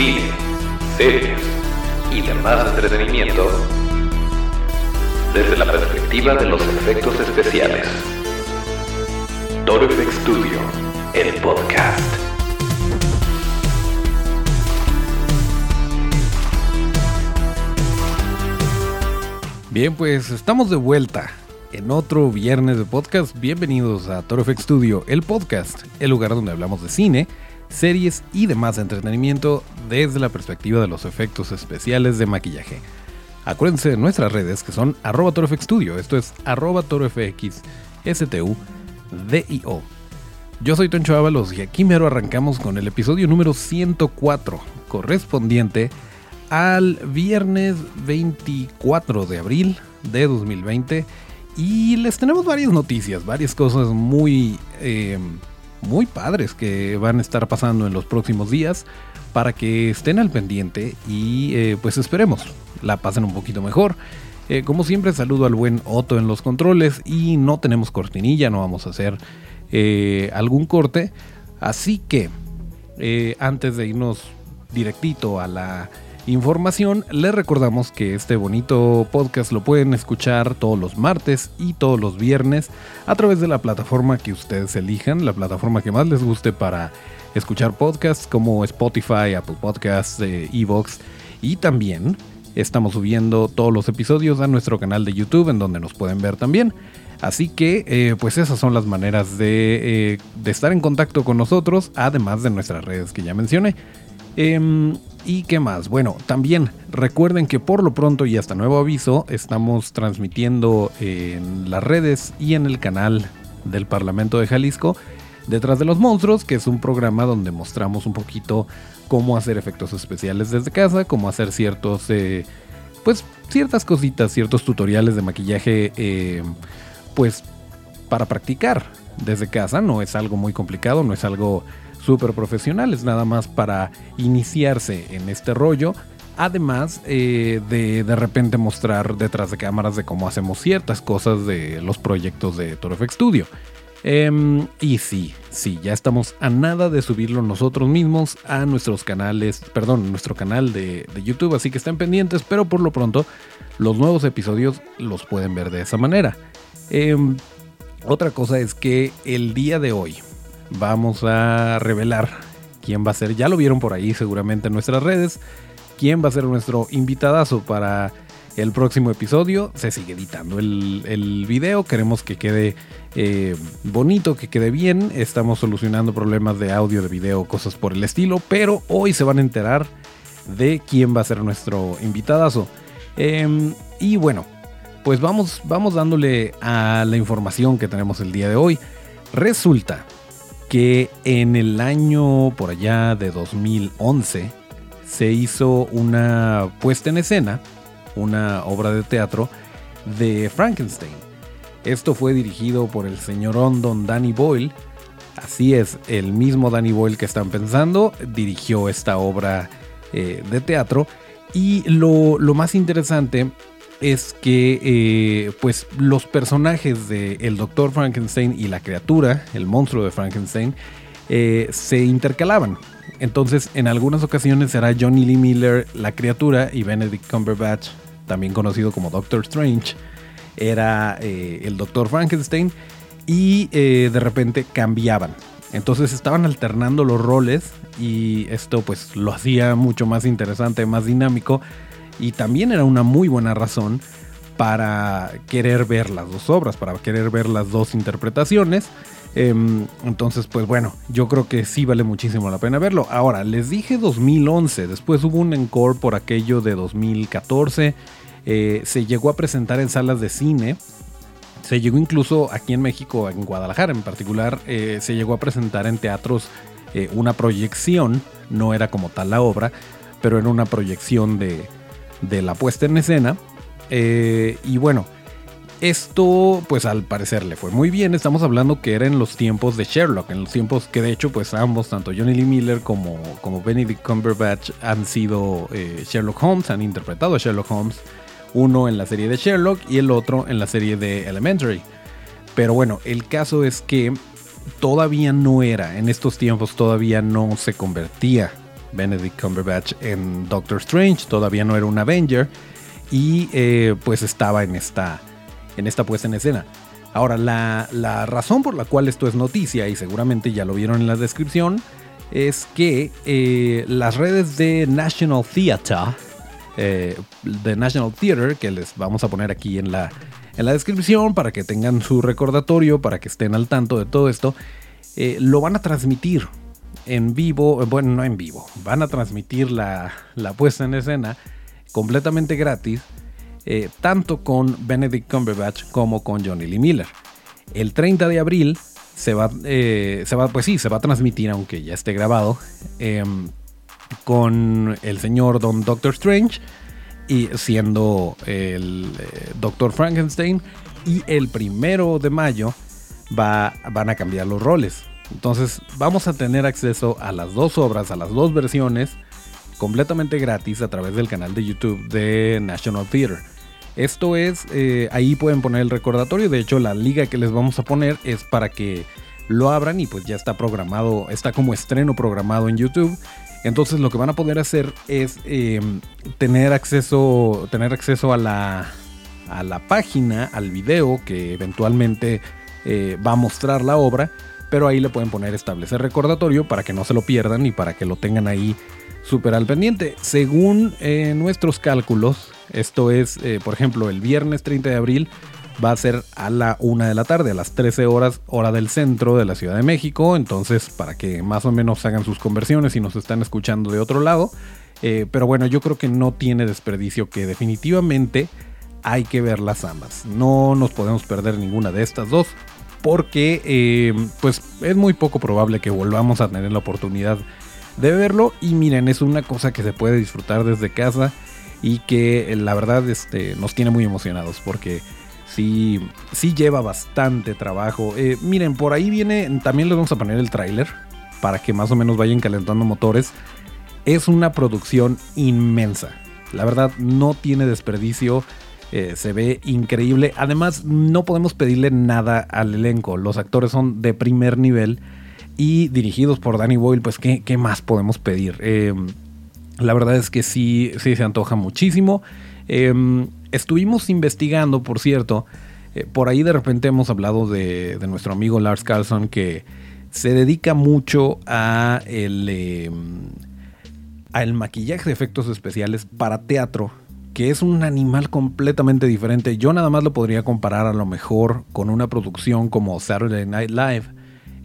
cine, series y demás entretenimiento desde la perspectiva de los efectos especiales. Toro Studio, el podcast. Bien, pues estamos de vuelta en otro viernes de podcast. Bienvenidos a Toro Studio, el podcast, el lugar donde hablamos de cine, series y demás entretenimiento desde la perspectiva de los efectos especiales de maquillaje. Acuérdense de nuestras redes que son arroba Studio, esto es arroba torofx STU-DIO. Yo soy Toncho Ábalos y aquí mero arrancamos con el episodio número 104, correspondiente al viernes 24 de abril de 2020. Y les tenemos varias noticias, varias cosas muy, eh, muy padres que van a estar pasando en los próximos días para que estén al pendiente y eh, pues esperemos la pasen un poquito mejor. Eh, como siempre saludo al buen Otto en los controles y no tenemos cortinilla, no vamos a hacer algún corte. Así que antes de irnos directito a la información, les recordamos que este bonito podcast lo pueden escuchar todos los martes y todos los viernes a través de la plataforma que ustedes elijan, la plataforma que más les guste para escuchar podcasts como Spotify, Apple Podcasts, eh, Evox y también estamos subiendo todos los episodios a nuestro canal de YouTube en donde nos pueden ver también. Así que, eh, pues esas son las maneras de, eh, de, estar en contacto con nosotros, además de nuestras redes que ya mencioné. Em, ¿Y qué más? Bueno, también recuerden que por lo pronto y hasta nuevo aviso estamos transmitiendo en las redes y en el canal del Parlamento de Jalisco Detrás de los Monstruos, que es un programa donde mostramos un poquito cómo hacer efectos especiales desde casa, cómo hacer ciertos, eh, pues ciertas cositas, ciertos tutoriales de maquillaje, eh, pues para practicar desde casa. No es algo muy complicado, no es algo súper profesionales, nada más para iniciarse en este rollo. Además eh, de de repente mostrar detrás de cámaras de cómo hacemos ciertas cosas de los proyectos de ToroFX Studio. Em, y sí, sí, ya estamos a nada de subirlo nosotros mismos a nuestros canales, perdón, nuestro canal de, YouTube, así que estén pendientes, pero por lo pronto los nuevos episodios los pueden ver de esa manera. Em, otra cosa es que el día de hoy, vamos a revelar quién va a ser, ya lo vieron por ahí seguramente en nuestras redes, quién va a ser nuestro invitadazo para el próximo episodio. Se sigue editando el, video, queremos que quede eh, bonito, que quede bien. Estamos solucionando problemas de audio, de video, cosas por el estilo, pero hoy se van a enterar de quién va a ser nuestro invitadazo. Em, y bueno, pues vamos, vamos dándole a la información que tenemos el día de hoy. Resulta que en el año por allá de 2011 se hizo una puesta en escena, una obra de teatro de Frankenstein. Esto fue dirigido por el señor Don Danny Boyle. Así es, el mismo Danny Boyle que están pensando dirigió esta obra eh, de teatro. Y lo, lo más interesante es que eh, pues los personajes de el Doctor Frankenstein y la criatura, el monstruo de Frankenstein, eh, se intercalaban. Entonces, en algunas ocasiones será Johnny Lee Miller la criatura y Benedict Cumberbatch, también conocido como Doctor Strange, era eh, el Doctor Frankenstein y de repente cambiaban. Entonces estaban alternando los roles y esto pues lo hacía mucho más interesante, más dinámico y también era una muy buena razón para querer ver las dos obras, para querer ver las dos interpretaciones. Em, entonces, pues bueno, yo creo que sí vale muchísimo la pena verlo. Ahora, les dije 2011, después hubo un encore por aquello de 2014, eh, se llegó a presentar en salas de cine, se llegó incluso aquí en México, en Guadalajara en particular, eh, se llegó a presentar en teatros eh, una proyección, no era como tal la obra, pero era una proyección de, de la puesta en escena. Eh, y bueno, esto pues al parecer le fue muy bien. Estamos hablando que era en los tiempos de Sherlock, en los tiempos que de hecho pues ambos, tanto Johnny Lee Miller como, como Benedict Cumberbatch han sido eh, Sherlock Holmes, han interpretado a Sherlock Holmes. Uno en la serie de Sherlock y el otro en la serie de Elementary. Pero bueno, el caso es que todavía no era, en estos tiempos todavía no se convertía Benedict Cumberbatch en Doctor Strange, todavía no era un Avenger y eh, pues estaba en esta, en esta puesta en escena. Ahora, la, razón por la cual esto es noticia, y seguramente ya lo vieron en la descripción, es que eh, las redes de National Theatre, eh, de National Theater, que les vamos a poner aquí en la, en la descripción para que tengan su recordatorio, para que estén al tanto de todo esto, lo van a transmitir en vivo, bueno, no en vivo, van a transmitir la, la puesta en escena completamente gratis eh, tanto con Benedict Cumberbatch como con Johnny Lee Miller. El 30 de abril se va, eh, se va, pues sí, se va a transmitir, aunque ya esté grabado, em, con el señor Don Doctor Strange y siendo el eh, Doctor Frankenstein. Y el primero de mayo va, van a cambiar los roles. Entonces vamos a tener acceso a las dos obras, a las dos versiones completamente gratis a través del canal de YouTube de National Theatre. Esto es, eh, ahí pueden poner el recordatorio, de hecho la liga que les vamos a poner es para que lo abran y pues ya está programado, está como estreno programado en YouTube. Entonces lo que van a poder hacer es em, tener acceso, tener acceso a la, a la página, al video que eventualmente eh, va a mostrar la obra, pero ahí le pueden poner establecer recordatorio para que no se lo pierdan y para que lo tengan ahí súper al pendiente. Según eh, nuestros cálculos, esto es, eh, por ejemplo, el viernes 30 de abril va a ser a la 1 de la tarde, a las 13 horas, hora del centro de la Ciudad de México. Entonces, para que más o menos hagan sus conversiones y nos están escuchando de otro lado. Eh, pero bueno, yo creo que no tiene desperdicio, que definitivamente hay que verlas ambas. No nos podemos perder ninguna de estas dos. Porque pues es muy poco probable que volvamos a tener la oportunidad de verlo. Y miren, es una cosa que se puede disfrutar desde casa y que eh, la verdad este, nos tiene muy emocionados porque sí, sí lleva bastante trabajo. Eh, miren, por ahí viene, también les vamos a poner el tráiler para que más o menos vayan calentando motores. Es una producción inmensa. La verdad no tiene desperdicio. Eh, se ve increíble. Además, no podemos pedirle nada al elenco. Los actores son de primer nivel y dirigidos por Danny Boyle, pues ¿qué, más podemos pedir? Em, la verdad es que sí, sí se antoja muchísimo. Em, estuvimos investigando, por cierto, eh, por ahí de repente hemos hablado de, nuestro amigo Lars Carlson que se dedica mucho a el, em, a el maquillaje de efectos especiales para teatro que es un animal completamente diferente. Yo nada más lo podría comparar a lo mejor con una producción como Saturday Night Live,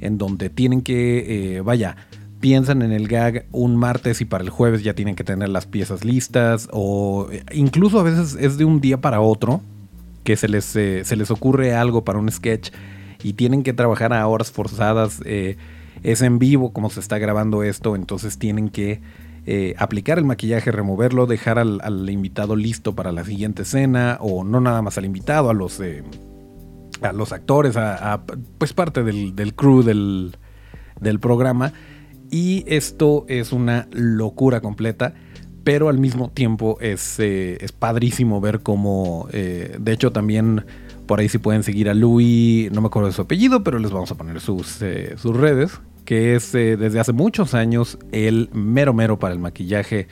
en donde tienen que, eh, vaya, piensan en el gag un martes y para el jueves ya tienen que tener las piezas listas o eh, incluso a veces es de un día para otro que se les, eh, se les ocurre algo para un sketch y tienen que trabajar a horas forzadas. es en vivo como se está grabando esto, entonces tienen que aplicar el maquillaje, removerlo, dejar al, invitado listo para la siguiente escena o no nada más al invitado, a los a los actores, a, pues parte del, del crew del, del, programa. Y esto es una locura completa, pero al mismo tiempo es, eh, es padrísimo ver cómo, eh, de hecho también por ahí si pueden seguir a Louis, no me acuerdo de su apellido, pero les vamos a poner sus, eh, sus redes, que es desde hace muchos años el mero mero para el maquillaje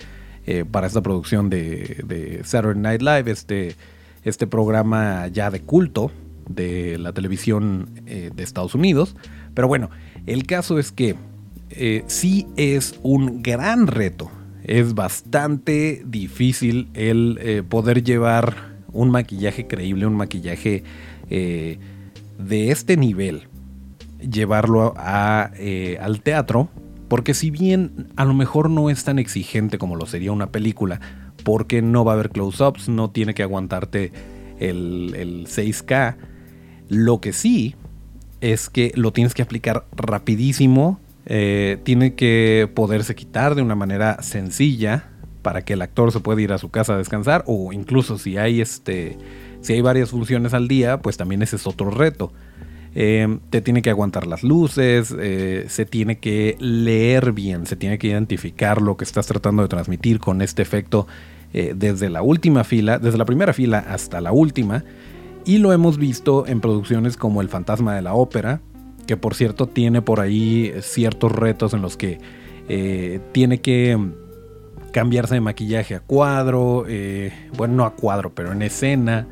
para esta producción de, Saturday Night Live, este, este programa ya de culto de la televisión eh, de Estados Unidos. Pero bueno, el caso es que eh, sí es un gran reto. Es bastante difícil el eh, poder llevar un maquillaje creíble, un maquillaje de este nivel, llevarlo a, al teatro, porque si bien a lo mejor no es tan exigente como lo sería una película, porque no va a haber close-ups, no tiene que aguantarte el, el 6K, lo que sí es que lo tienes que aplicar rapidísimo, eh, tiene que poderse quitar de una manera sencilla para que el actor se pueda ir a su casa a descansar o incluso si hay este si hay varias funciones al día pues también ese es otro reto eh, te tiene que aguantar las luces eh, se tiene que leer bien se tiene que identificar lo que estás tratando de transmitir con este efecto desde la última fila desde la primera fila hasta la última y lo hemos visto en producciones como El Fantasma de la Ópera, que por cierto tiene por ahí ciertos retos en los que eh, tiene que cambiarse de maquillaje a cuadro, bueno, no a cuadro, pero en escena.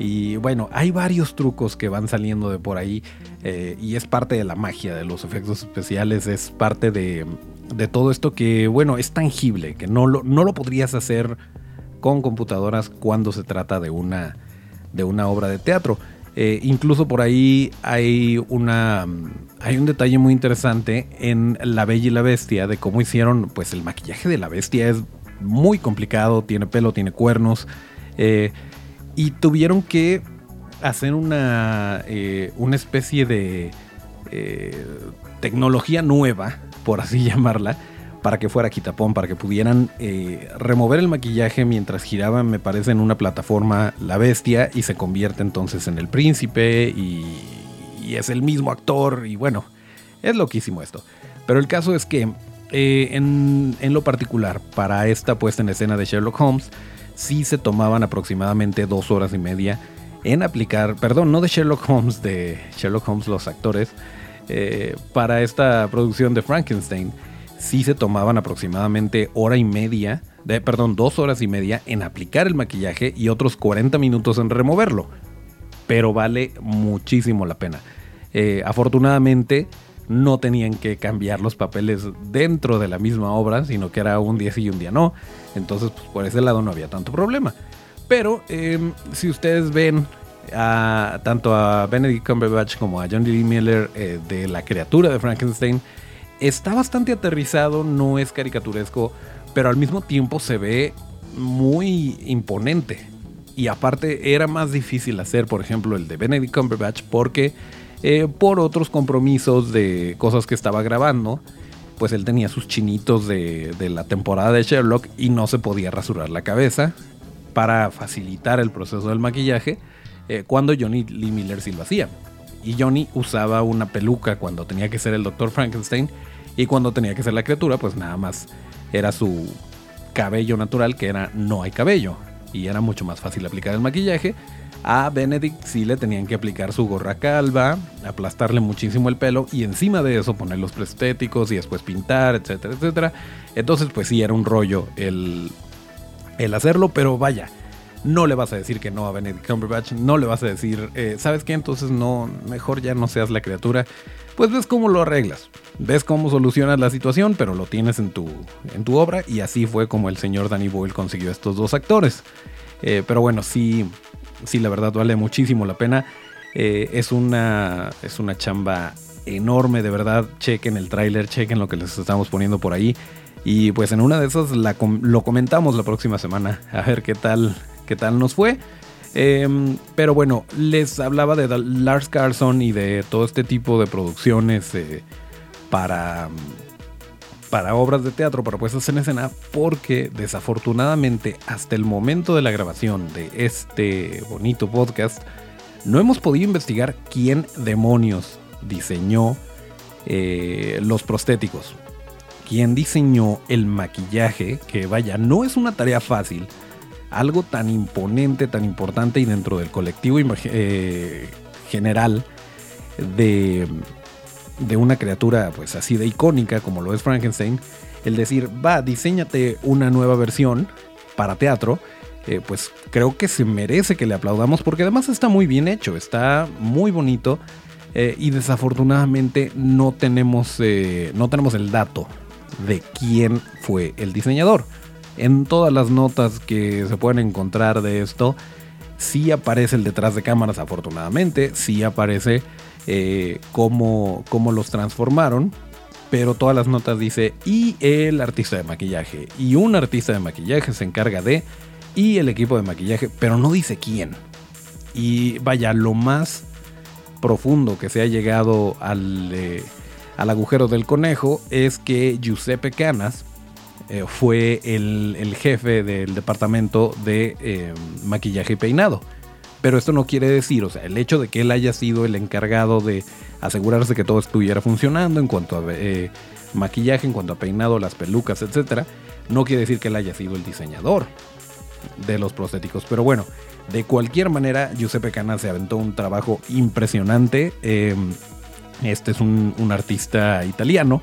Y bueno, hay varios trucos que van saliendo de por ahí y es parte de la magia de los efectos especiales, es parte de, de todo esto que, bueno, es tangible, que no lo, no lo podrías hacer con computadoras cuando se trata de una, de una obra de teatro. Eh, incluso por ahí hay, una, hay un detalle muy interesante en La Bella y la Bestia de cómo hicieron, pues el maquillaje de la bestia es muy complicado, tiene pelo, tiene cuernos, eh, y tuvieron que hacer una, eh, una especie de tecnología nueva, por así llamarla, para que fuera quitapón, para que pudieran eh, remover el maquillaje mientras giraba, me parece, en una plataforma la bestia y se convierte entonces en el príncipe y, es el mismo actor y bueno, es loquísimo esto. Pero el caso es que eh, en, en, lo particular, para esta puesta en escena de Sherlock Holmes, sí se tomaban aproximadamente dos horas y media en aplicar, perdón, no de Sherlock Holmes, de Sherlock Holmes los actores, eh, para esta producción de Frankenstein sí se tomaban aproximadamente hora y media, de, perdón, dos horas y media en aplicar el maquillaje y otros 40 minutos en removerlo. Pero vale muchísimo la pena. Eh, afortunadamente no tenían que cambiar los papeles dentro de la misma obra, sino que era un día sí y un día no. Entonces, pues, por ese lado no había tanto problema. Pero em, si ustedes ven a, tanto a Benedict Cumberbatch como a John D. Miller eh, de la criatura de Frankenstein, está bastante aterrizado, no es caricaturesco, pero al mismo tiempo se ve muy imponente. Y aparte era más difícil hacer, por ejemplo, el de Benedict Cumberbatch porque eh, por otros compromisos de cosas que estaba grabando, pues él tenía sus chinitos de, la temporada de Sherlock y no se podía rasurar la cabeza para facilitar el proceso del maquillaje eh, cuando Johnny Lee Miller sí lo hacía. Y Johnny usaba una peluca cuando tenía que ser el Dr. Frankenstein y cuando tenía que ser la criatura, pues nada más era su cabello natural, que era no hay cabello. Y era mucho más fácil aplicar el maquillaje. A Benedict sí le tenían que aplicar su gorra calva, aplastarle muchísimo el pelo y encima de eso poner los prestéticos y después pintar, etcétera, etcétera. Entonces, pues sí, era un rollo el, el hacerlo, pero vaya, no le vas a decir que no a Benedict Cumberbatch, no le vas a decir, eh, ¿sabes qué? Entonces no, mejor ya no seas la criatura pues ves cómo lo arreglas. Ves cómo solucionas la situación, pero lo tienes en tu, en tu obra y así fue como el señor Danny Boyle consiguió estos dos actores. Eh, pero bueno, sí, sí, la verdad vale muchísimo la pena. Eh, es, una, es una chamba enorme, de verdad. Chequen el tráiler, chequen lo que les estamos poniendo por ahí. Y pues en una de esas lo comentamos la próxima semana. A ver qué tal, qué tal nos fue. Em, pero bueno, les hablaba de Lars Carlson y de todo este tipo de producciones eh, para, para obras de teatro, para puestas en escena, porque desafortunadamente hasta el momento de la grabación de este bonito podcast, no hemos podido investigar quién demonios diseñó eh, los prostéticos. Quién diseñó el maquillaje, que vaya, no es una tarea fácil algo tan imponente, tan importante y dentro del colectivo eh, general de, de, una criatura pues así de icónica como lo es Frankenstein, el decir, va, diseñate una nueva versión para teatro, eh, pues creo que se merece que le aplaudamos porque además está muy bien hecho, está muy bonito eh, y desafortunadamente no tenemos, no tenemos el dato de quién fue el diseñador. En todas las notas que se pueden encontrar de esto, sí aparece el detrás de cámaras, afortunadamente, sí aparece eh, cómo, los transformaron, pero todas las notas dice y el artista de maquillaje, y un artista de maquillaje se encarga de, y el equipo de maquillaje, pero no dice quién. Y vaya, lo más profundo que se ha llegado al, eh, al agujero del conejo es que Giuseppe Canas, eh, fue el, jefe del departamento de maquillaje y peinado. Pero esto no quiere decir, o sea, el hecho de que él haya sido el encargado de asegurarse que todo estuviera funcionando en cuanto a eh, maquillaje, en cuanto a peinado, las pelucas, etc., no quiere decir que él haya sido el diseñador de los prostéticos. Pero bueno, de cualquier manera, Giuseppe Cana se aventó un trabajo impresionante. este es un artista italiano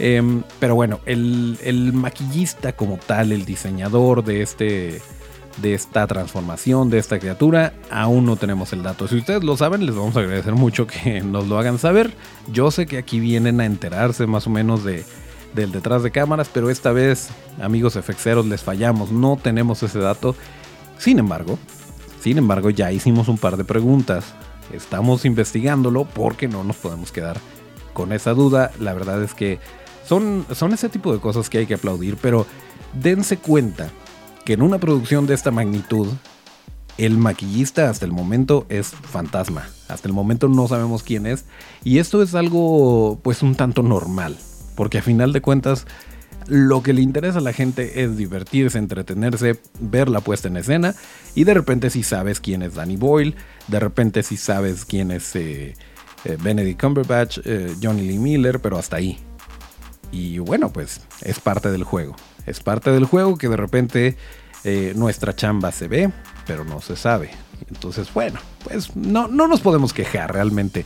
Em, pero bueno, el, maquillista como tal, el diseñador de, este, de esta transformación, de esta criatura, aún no tenemos el dato. Si ustedes lo saben, les vamos a agradecer mucho que nos lo hagan saber. Yo sé que aquí vienen a enterarse más o menos de, del detrás de cámaras, pero esta vez, amigos efexeros, les fallamos, no tenemos ese dato. Sin embargo, sin embargo, ya hicimos un par de preguntas. Estamos investigándolo porque no nos podemos quedar con esa duda. La verdad es que son, son ese tipo de cosas que hay que aplaudir, pero dense cuenta que en una producción de esta magnitud, el maquillista hasta el momento es fantasma. Hasta el momento no sabemos quién es. Y esto es algo pues un tanto normal. Porque a final de cuentas, lo que le interesa a la gente es divertirse, entretenerse, ver la puesta en escena. Y de repente si sabes quién es Danny Boyle, de repente si sabes quién es eh, eh, Benedict Cumberbatch, eh, Johnny Lee Miller, pero hasta ahí. Y bueno, pues es parte del juego. Es parte del juego que de repente nuestra chamba se ve, pero no se sabe. Entonces, bueno, pues no, no nos podemos quejar realmente.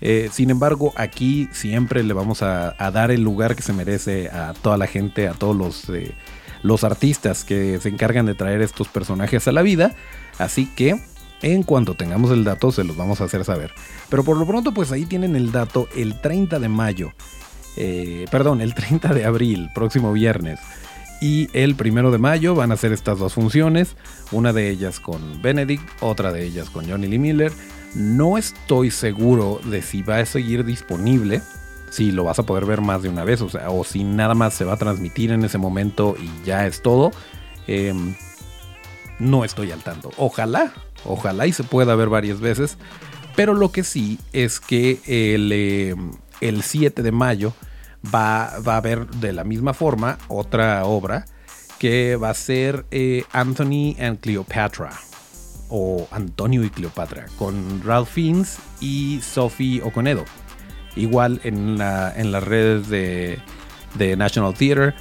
Eh, sin embargo, aquí siempre le vamos a, dar el lugar que se merece a toda la gente, a todos los, eh, los artistas que se encargan de traer estos personajes a la vida. Así que en cuanto tengamos el dato se los vamos a hacer saber. Pero por lo pronto pues ahí tienen el dato el 30 de mayo. Eh, perdón, el 30 de abril, próximo viernes. Y el primero de mayo van a ser estas dos funciones. Una de ellas con Benedict, otra de ellas con Johnny Lee Miller no estoy seguro de si va a seguir disponible, si lo vas a poder ver más de una vez, o si nada más se va a transmitir en ese momento y ya es todo. Em, no estoy al tanto. Ojalá, ojalá y se pueda ver varias veces. Pero lo que sí es que el, em, el 7 de mayo va, va, a haber de la misma forma otra obra que va a ser eh, Anthony and Cleopatra o Antonio y Cleopatra, con Ralph Fiennes y Sophie Oconedo. Igual en, en las redes de, National Theatre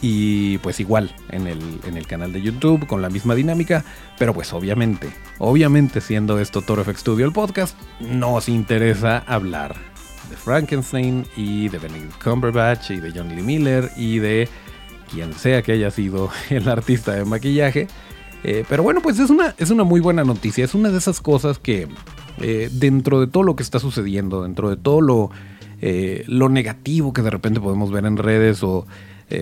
y pues igual en el, en el, canal de YouTube con la misma dinámica, pero pues obviamente, obviamente siendo esto Toro FX Studio el podcast, nos interesa hablar Frankenstein y de Benedict Cumberbatch y de John Lee Miller y de quien sea que haya sido el artista de maquillaje eh, pero bueno, pues es una, es una muy buena noticia. Es una de esas cosas que eh, dentro de todo lo que está sucediendo, dentro de todo lo, eh, lo negativo que de repente podemos ver en redes o...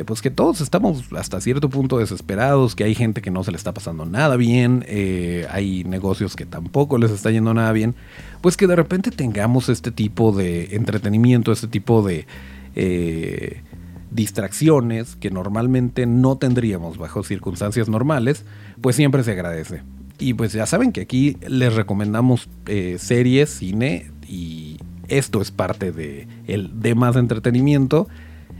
pues que todos estamos hasta cierto punto desesperados, que hay gente que no se le está pasando nada bien, hay negocios que tampoco les está yendo nada bien, pues que de repente tengamos este tipo de entretenimiento, este tipo de distracciones que normalmente no tendríamos bajo circunstancias normales, pues siempre se agradece. Y pues ya saben que aquí les recomendamos eh, series, cine y esto es parte de el de más entretenimiento.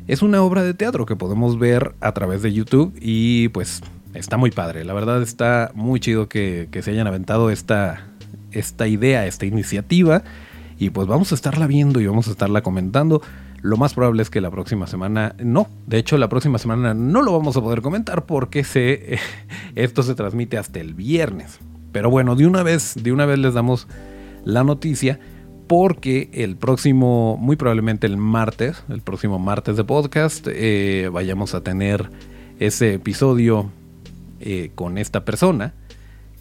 Es una obra de teatro que podemos ver a través de YouTube y pues está muy padre. La verdad está muy chido que, se hayan aventado esta, esta idea, esta iniciativa. Y pues vamos a estarla viendo y vamos a estarla comentando. Lo más probable es que la próxima semana, no, de hecho la próxima semana no lo vamos a poder comentar porque se, esto se transmite hasta el viernes. Pero bueno, de una vez, de una vez les damos la noticia porque el próximo, muy probablemente el martes, el próximo martes de podcast, eh, vayamos a tener ese episodio eh, con esta persona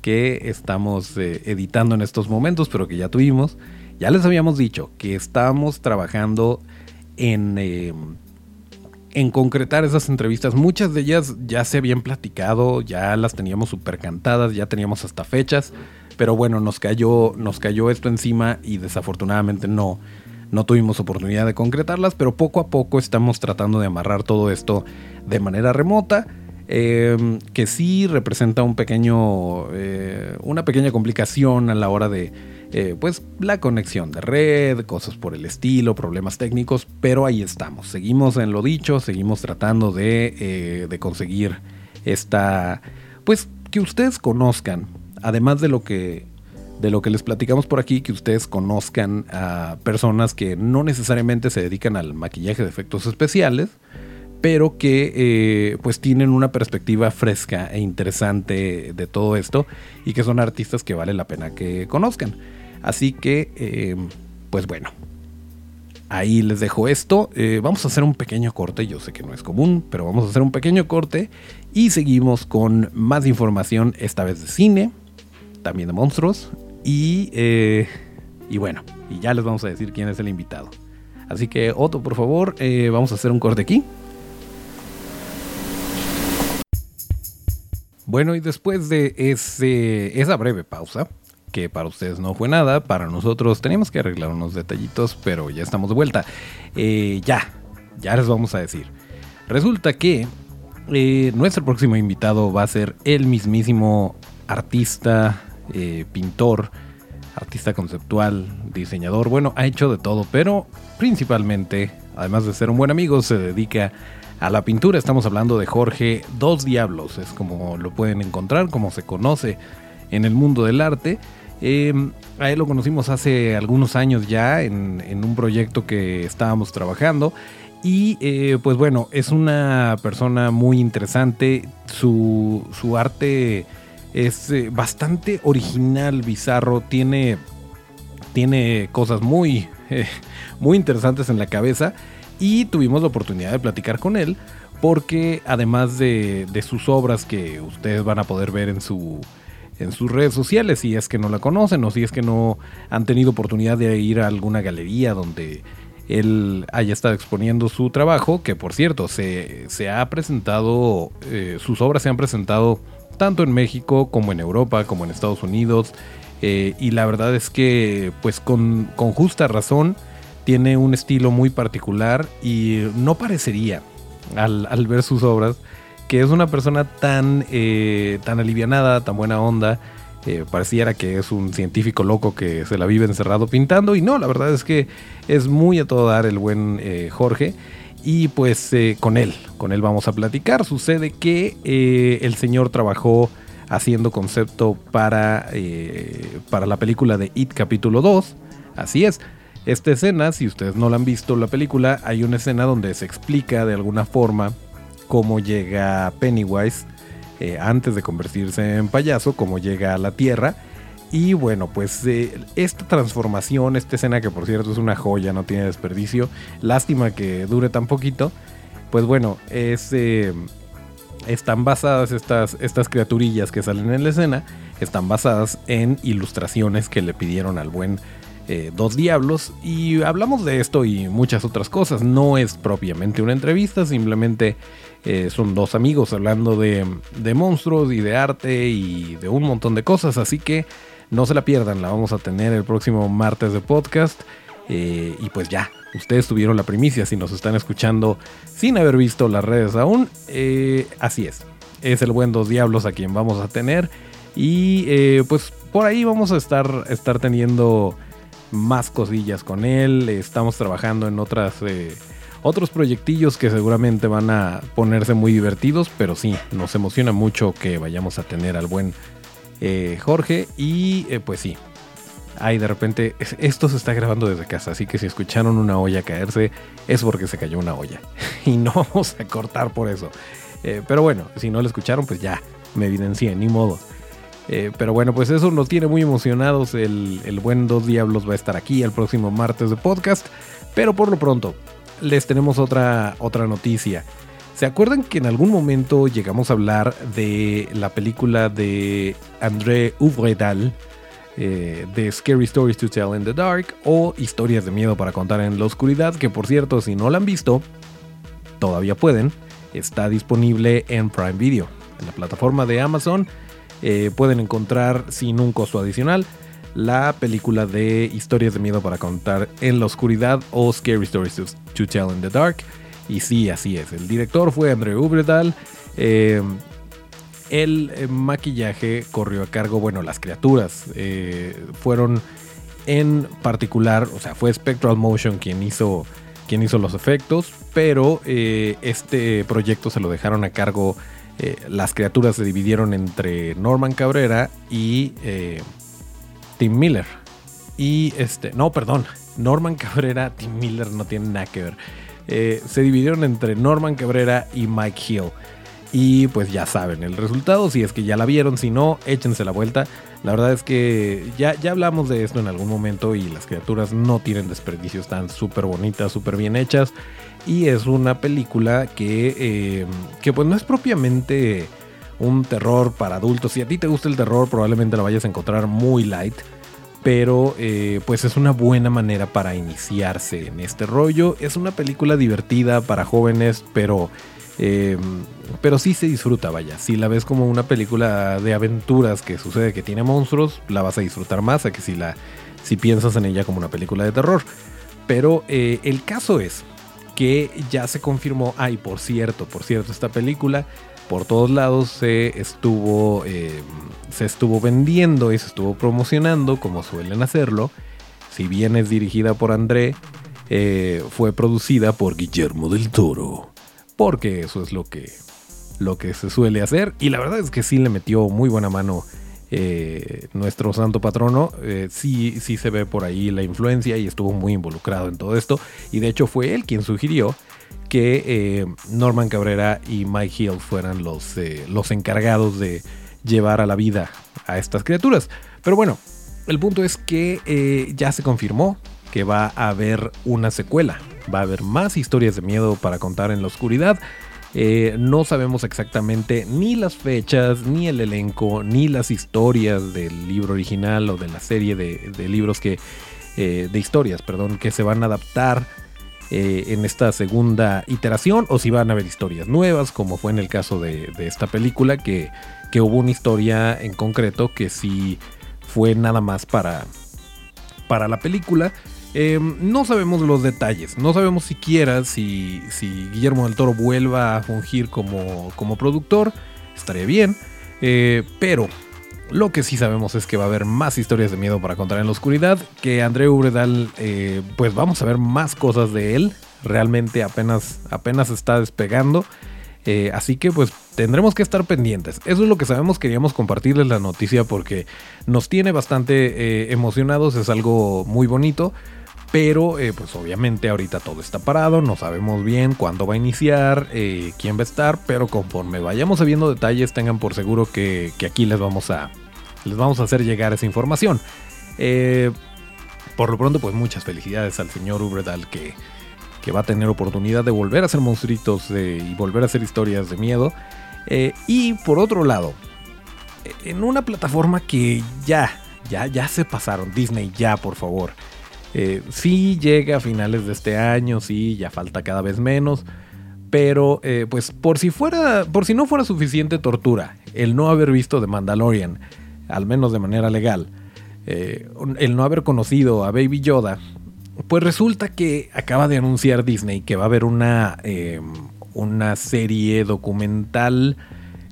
que estamos eh, editando en estos momentos, pero que ya tuvimos. Ya les habíamos dicho que estamos trabajando en, en concretar esas entrevistas. Muchas de ellas ya se habían platicado, ya las teníamos súper cantadas, ya teníamos hasta fechas, pero bueno, nos cayó, nos cayó esto encima y desafortunadamente no, no tuvimos oportunidad de concretarlas, pero poco a poco estamos tratando de amarrar todo esto de manera remota. Em, que sí representa un pequeño, eh, una pequeña complicación a la hora de, eh, pues la conexión de red, cosas por el estilo, problemas técnicos, pero ahí estamos, seguimos en lo dicho, seguimos tratando de, eh, de conseguir esta, pues que ustedes conozcan, además de lo que de lo que les platicamos por aquí, que ustedes conozcan a personas que no necesariamente se dedican al maquillaje de efectos especiales, pero que eh, pues tienen una perspectiva fresca e interesante de todo esto y que son artistas que vale la pena que conozcan. Así que, eh, pues bueno, ahí les dejo esto. Eh, vamos a hacer un pequeño corte, yo sé que no es común, pero vamos a hacer un pequeño corte y seguimos con más información, esta vez de cine, también de monstruos y, eh, y bueno, y ya les vamos a decir quién es el invitado. Así que Otto, por favor, eh, vamos a hacer un corte aquí. Bueno, y después de ese, esa breve pausa, que para ustedes no fue nada, para nosotros teníamos que arreglar unos detallitos, pero ya estamos de vuelta. Eh, ya, ya les vamos a decir. Resulta que nuestro próximo invitado va a ser el mismísimo artista, eh, pintor, artista conceptual, diseñador. Bueno, ha hecho de todo, pero principalmente, además de ser un buen amigo, se dedica a la pintura. Estamos hablando de Jorge Dos Diablos, es como lo pueden encontrar, como se conoce en el mundo del arte. Em, a él lo conocimos hace algunos años ya en, un proyecto que estábamos trabajando. Y eh, pues bueno, es una persona muy interesante. Su, arte es eh, bastante original, bizarro. Tiene, tiene cosas muy, muy interesantes en la cabeza. Y tuvimos la oportunidad de platicar con él. Porque además de sus obras que ustedes van a poder ver en su, en sus redes sociales si es que no la conocen o si es que no han tenido oportunidad de ir a alguna galería donde él haya estado exponiendo su trabajo, que por cierto se, ha presentado, eh, sus obras se han presentado tanto en México como en Europa, como en Estados Unidos, eh, y la verdad es que pues con, justa razón tiene un estilo muy particular y no parecería al, ver sus obras que es una persona tan, eh, tan alivianada, tan buena onda. Eh, pareciera que es un científico loco que se la vive encerrado pintando. Y no, la verdad es que es muy a todo dar el buen Jorge. Y pues con él, con él vamos a platicar. Sucede que el señor trabajó haciendo concepto para, para la película de It capítulo 2. Así es. Esta escena, si ustedes no la han visto la película, hay una escena donde se explica de alguna forma cómo llega Pennywise eh, antes de convertirse en payaso, cómo llega a la Tierra. Y bueno, pues eh, esta transformación, esta escena que por cierto es una joya, no tiene desperdicio, lástima que dure tan poquito, pues bueno, es, eh, están basadas estas, estas criaturillas que salen en la escena, están basadas en ilustraciones que le pidieron al buen Dos Diablos y hablamos de esto y muchas otras cosas, no es propiamente una entrevista, simplemente eh, son dos amigos hablando de, monstruos y de arte y de un montón de cosas. Así que no se la pierdan, la vamos a tener el próximo martes de podcast. Eh, y pues ya, ustedes tuvieron la primicia si nos están escuchando sin haber visto las redes aún. Eh, así es, es el buen Dos Diablos a quien vamos a tener. Y pues por ahí vamos a estar, estar teniendo más cosillas con él. Estamos trabajando en otras otros proyectillos que seguramente van a ponerse muy divertidos, pero sí, nos emociona mucho que vayamos a tener al buen eh, Jorge y eh, pues sí. Ay, de repente, esto se está grabando desde casa, así que si escucharon una olla caerse, es porque se cayó una olla. y no vamos a cortar por eso. Eh, pero bueno, si no lo escucharon, pues ya, me evidencié, ni modo. pero bueno, pues eso nos tiene muy emocionados. El, el, buen Dos Diablos va a estar aquí el próximo martes de podcast. Pero por lo pronto, les tenemos otra, otra noticia. ¿Se acuerdan que en algún momento llegamos a hablar de la película de André Uvredal, eh, de Scary Stories to Tell in the Dark o Historias de Miedo para contar en la oscuridad? Que por cierto, si no la han visto, todavía pueden. Está disponible en Prime Video, en la plataforma de Amazon. Eh, pueden encontrar sin un costo adicional la película de historias de miedo para contar en la oscuridad o Scary Stories to, Tell in the Dark. Y sí, así es. El director fue André Ubredal. Eh, el eh, maquillaje corrió a cargo, bueno, las criaturas eh, fueron en particular, o sea, fue Spectral Motion quien hizo, quien hizo los efectos, pero este proyecto se lo dejaron a cargo, las criaturas se dividieron entre Norman Cabrera y Tim Miller. Y este, no, perdón, Norman Cabrera, Tim Miller no tienen nada que ver. Eh, se dividieron entre Norman Cabrera y Mike Hill. Y pues ya saben el resultado, si es que ya la vieron, si no, échense la vuelta. La verdad es que ya, ya hablamos de esto en algún momento y las criaturas no tienen desperdicios, están súper bonitas, súper bien hechas. Y es una película que, eh, que pues no es propiamente un terror para adultos. Si a ti te gusta el terror, probablemente lo vayas a encontrar muy light. Pero eh, pues es una buena manera para iniciarse en este rollo. Es una película divertida para jóvenes, pero eh, pero sí se disfruta, vaya. Si la ves como una película de aventuras que sucede que tiene monstruos, la vas a disfrutar más a que si, la, si piensas en ella como una película de terror. Pero eh, el caso es que ya se confirmó, ay, por cierto, por cierto, esta película por todos lados se estuvo, eh, se estuvo vendiendo y se estuvo promocionando como suelen hacerlo. Si bien es dirigida por André, fue producida por Guillermo del Toro porque eso es lo que, lo que se suele hacer. Y la verdad es que sí le metió muy buena mano eh, nuestro santo patrono. Eh, sí, sí se ve por ahí la influencia y estuvo muy involucrado en todo esto. Y de hecho fue él quien sugirió que eh, Norman Cabrera y Mike Hill fueran los, los encargados de llevar a la vida a estas criaturas. Pero bueno, el punto es que ya se confirmó que va a haber una secuela va a haber más historias de miedo para contar en la oscuridad. Eh, no sabemos exactamente ni las fechas, ni el elenco, ni las historias del libro original o de la serie de, libros que. Eh, de historias, perdón, que se van a adaptar eh, en esta segunda iteración, o si van a haber historias nuevas, como fue en el caso de, esta película, que, que, hubo una historia en concreto que sí fue nada más para, para la película. Em, no sabemos los detalles, no sabemos siquiera si, si Guillermo del Toro vuelva a fungir como, como productor, estaría bien, eh, pero lo que sí sabemos es que va a haber más historias de miedo para contar en la oscuridad, que André Ubredal, eh, pues vamos a ver más cosas de él, realmente apenas, apenas está despegando. Eh, así que pues tendremos que estar pendientes. Eso es lo que sabemos, queríamos compartirles la noticia porque nos tiene bastante emocionados, es algo muy bonito. Pero eh, pues obviamente ahorita todo está parado, no sabemos bien cuándo va a iniciar, eh, quién va a estar, pero conforme vayamos sabiendo detalles tengan por seguro que, aquí les vamos, a, les vamos a hacer llegar esa información. Eh, por lo pronto pues muchas felicidades al señor Ubredal que, que va a tener oportunidad de volver a hacer monstruitos y volver a hacer historias de miedo. y por otro lado, en una plataforma que ya, ya, ya se pasaron, Disney ya por favor. Eh, sí llega a finales de este año, sí, ya falta cada vez menos. Pero, eh, pues, por si fuera. Por si no fuera suficiente tortura, el no haber visto The Mandalorian, al menos de manera legal, eh, el no haber conocido a Baby Yoda, pues resulta que acaba de anunciar Disney que va a haber una, em, una serie documental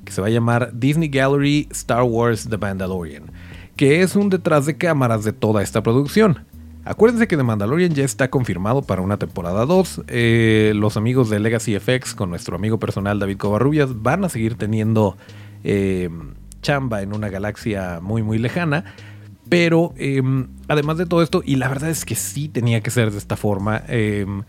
que se va a llamar Disney Gallery Star Wars The Mandalorian, que es un detrás de cámaras de toda esta producción. Acuérdense que The Mandalorian ya está confirmado para una temporada 2. Eh, los amigos de Legacy FX con nuestro amigo personal David Covarrubias van a seguir teniendo eh, chamba en una galaxia muy muy lejana. Pero em, además de todo esto, y la verdad es que sí tenía que ser de esta forma, em,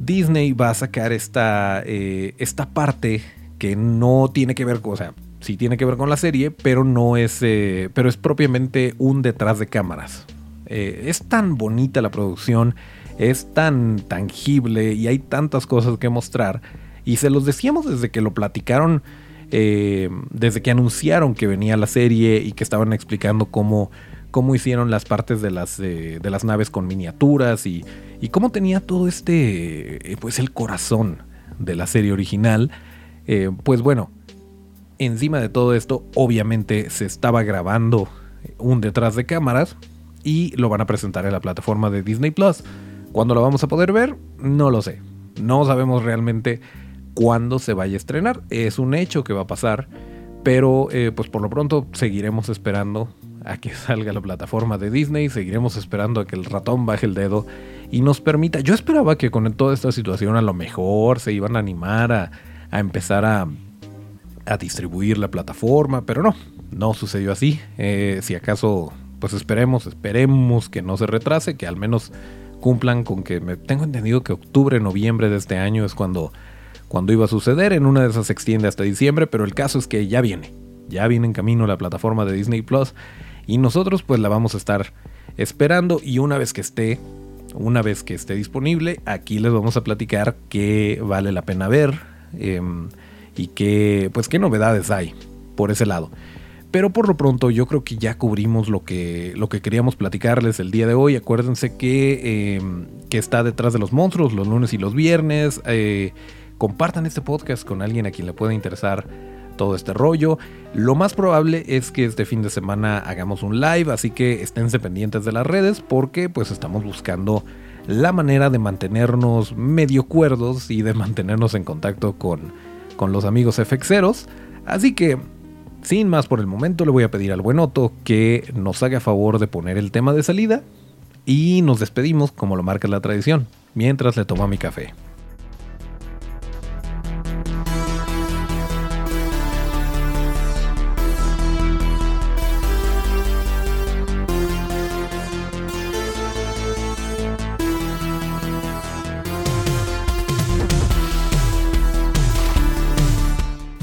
Disney va a sacar esta, eh, esta parte que no tiene que ver con, o sea, sí tiene que ver con la serie, pero no es, pero es propiamente un detrás de cámaras. Eh, es tan bonita la producción, es tan tangible y hay tantas cosas que mostrar. Y se los decíamos desde que lo platicaron, eh, desde que anunciaron que venía la serie y que estaban explicando cómo, cómo hicieron las partes de las, de las naves con miniaturas y, y, cómo tenía todo este, pues el corazón de la serie original. Eh, pues bueno, encima de todo esto, obviamente se estaba grabando un detrás de cámaras y lo van a presentar en la plataforma de Disney Plus. ¿Cuándo lo vamos a poder ver? No lo sé. No sabemos realmente cuándo se vaya a estrenar. Es un hecho que va a pasar, pero eh, pues por lo pronto seguiremos esperando a que salga la plataforma de Disney, seguiremos esperando a que el ratón baje el dedo y nos permita. Yo esperaba que con toda esta situación a lo mejor se iban a animar a, empezar a, a, distribuir la plataforma, pero no, no sucedió así. Eh, si acaso pues esperemos, esperemos que no se retrase, que al menos cumplan con que me tengo entendido que octubre, noviembre de este año es cuando, cuando iba a suceder, en una de esas se extiende hasta diciembre, pero el caso es que ya viene, ya viene en camino la plataforma de Disney Plus Y nosotros pues la vamos a estar esperando y una vez que esté, una vez que esté disponible, aquí les vamos a platicar qué vale la pena ver em, y qué, pues qué novedades hay por ese lado. Pero por lo pronto yo creo que ya cubrimos lo que, lo que queríamos platicarles el día de hoy. Acuérdense que, em, que está detrás de los monstruos los lunes y los viernes. Eh, compartan este podcast con alguien a quien le pueda interesar todo este rollo. Lo más probable es que este fin de semana hagamos un live, así que esténse pendientes de las redes porque pues estamos buscando la manera de mantenernos medio cuerdos y de mantenernos en contacto con, con los amigos FXeros. Así que sin más por el momento, le voy a pedir al buen Otto que nos haga favor de poner el tema de salida y nos despedimos como lo marca la tradición, mientras le tomo mi café.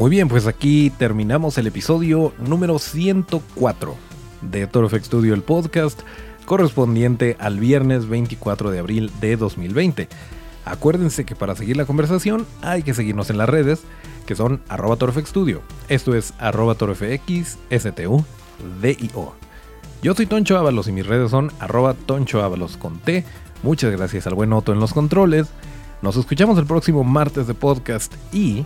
Muy bien, pues aquí terminamos el episodio número 104 de Toro FX Studio, el podcast correspondiente al viernes 24 de abril de 2020. Acuérdense que para seguir la conversación hay que seguirnos en las redes, que son arroba Studio. Esto es arroba torofx. Yo soy Toncho Ábalos y mis redes son arroba Toncho Ábalos con T. Muchas gracias al buen Otto en los controles. Nos escuchamos el próximo martes de podcast y